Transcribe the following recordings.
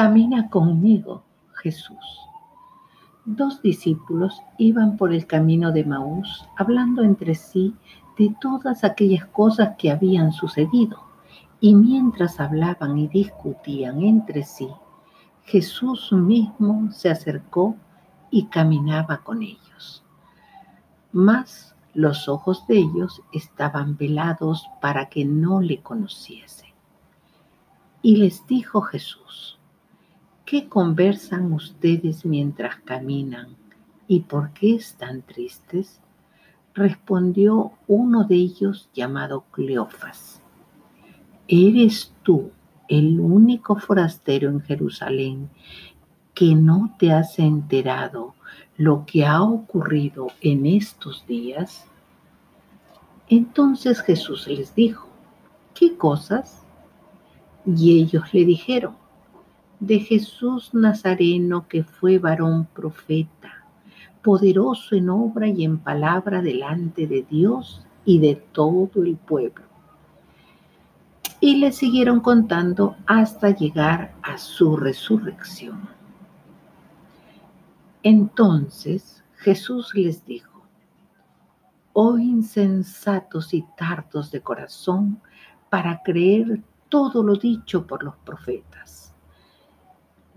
Camina conmigo, Jesús. Dos discípulos iban por el camino de Maús hablando entre sí de todas aquellas cosas que habían sucedido. Y mientras hablaban y discutían entre sí, Jesús mismo se acercó y caminaba con ellos. Mas los ojos de ellos estaban velados para que no le conociesen. Y les dijo Jesús, ¿qué conversan ustedes mientras caminan y por qué están tristes? Respondió uno de ellos llamado Cleofas. ¿Eres tú el único forastero en Jerusalén que no te has enterado lo que ha ocurrido en estos días? Entonces Jesús les dijo, ¿qué cosas? Y ellos le dijeron, de Jesús Nazareno que fue varón profeta, poderoso en obra y en palabra delante de Dios y de todo el pueblo. Y le siguieron contando hasta llegar a su resurrección. Entonces Jesús les dijo, oh insensatos y tardos de corazón para creer todo lo dicho por los profetas.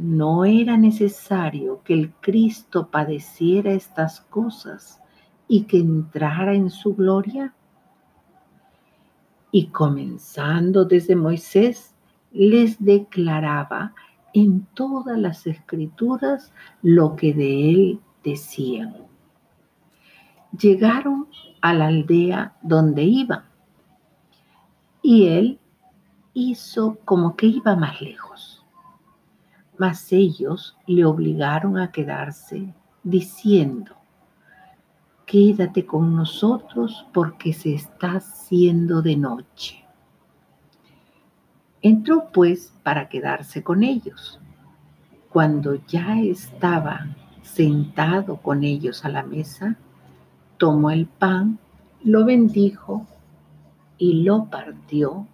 ¿No era necesario que el Cristo padeciera estas cosas y que entrara en su gloria? Y comenzando desde Moisés, les declaraba en todas las escrituras lo que de él decían. Llegaron a la aldea donde iban y él hizo como que iba más lejos. Mas ellos le obligaron a quedarse diciendo, quédate con nosotros porque se está haciendo de noche. Entró pues para quedarse con ellos. Cuando ya estaba sentado con ellos a la mesa, tomó el pan, lo bendijo y lo partió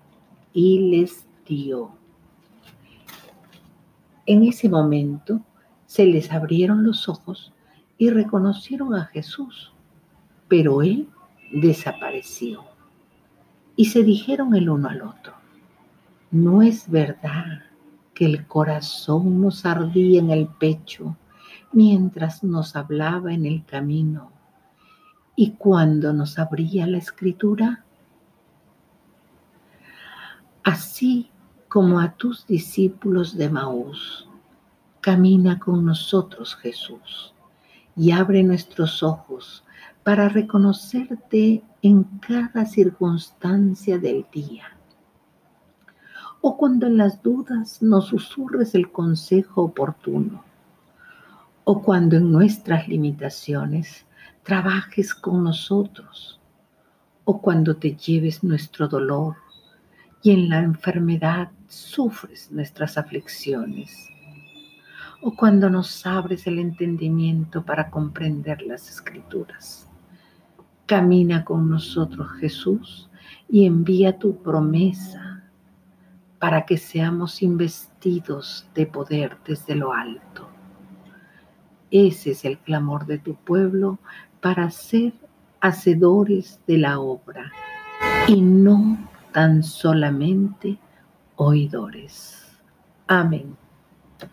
y les dio. En ese momento se les abrieron los ojos y reconocieron a Jesús, pero él desapareció. Y se dijeron el uno al otro, no es verdad que el corazón nos ardía en el pecho mientras nos hablaba en el camino y cuando nos abría la escritura. Así como a tus discípulos de Maús, camina con nosotros Jesús y abre nuestros ojos para reconocerte en cada circunstancia del día. O cuando en las dudas nos susurres el consejo oportuno, o cuando en nuestras limitaciones trabajes con nosotros, o cuando te lleves nuestro dolor y en la enfermedad sufres nuestras aflicciones, o cuando nos abres el entendimiento para comprender las escrituras. Camina con nosotros Jesús y envía tu promesa para que seamos investidos de poder desde lo alto. Ese es el clamor de tu pueblo para ser hacedores de la obra y no tan solamente oidores. Amén.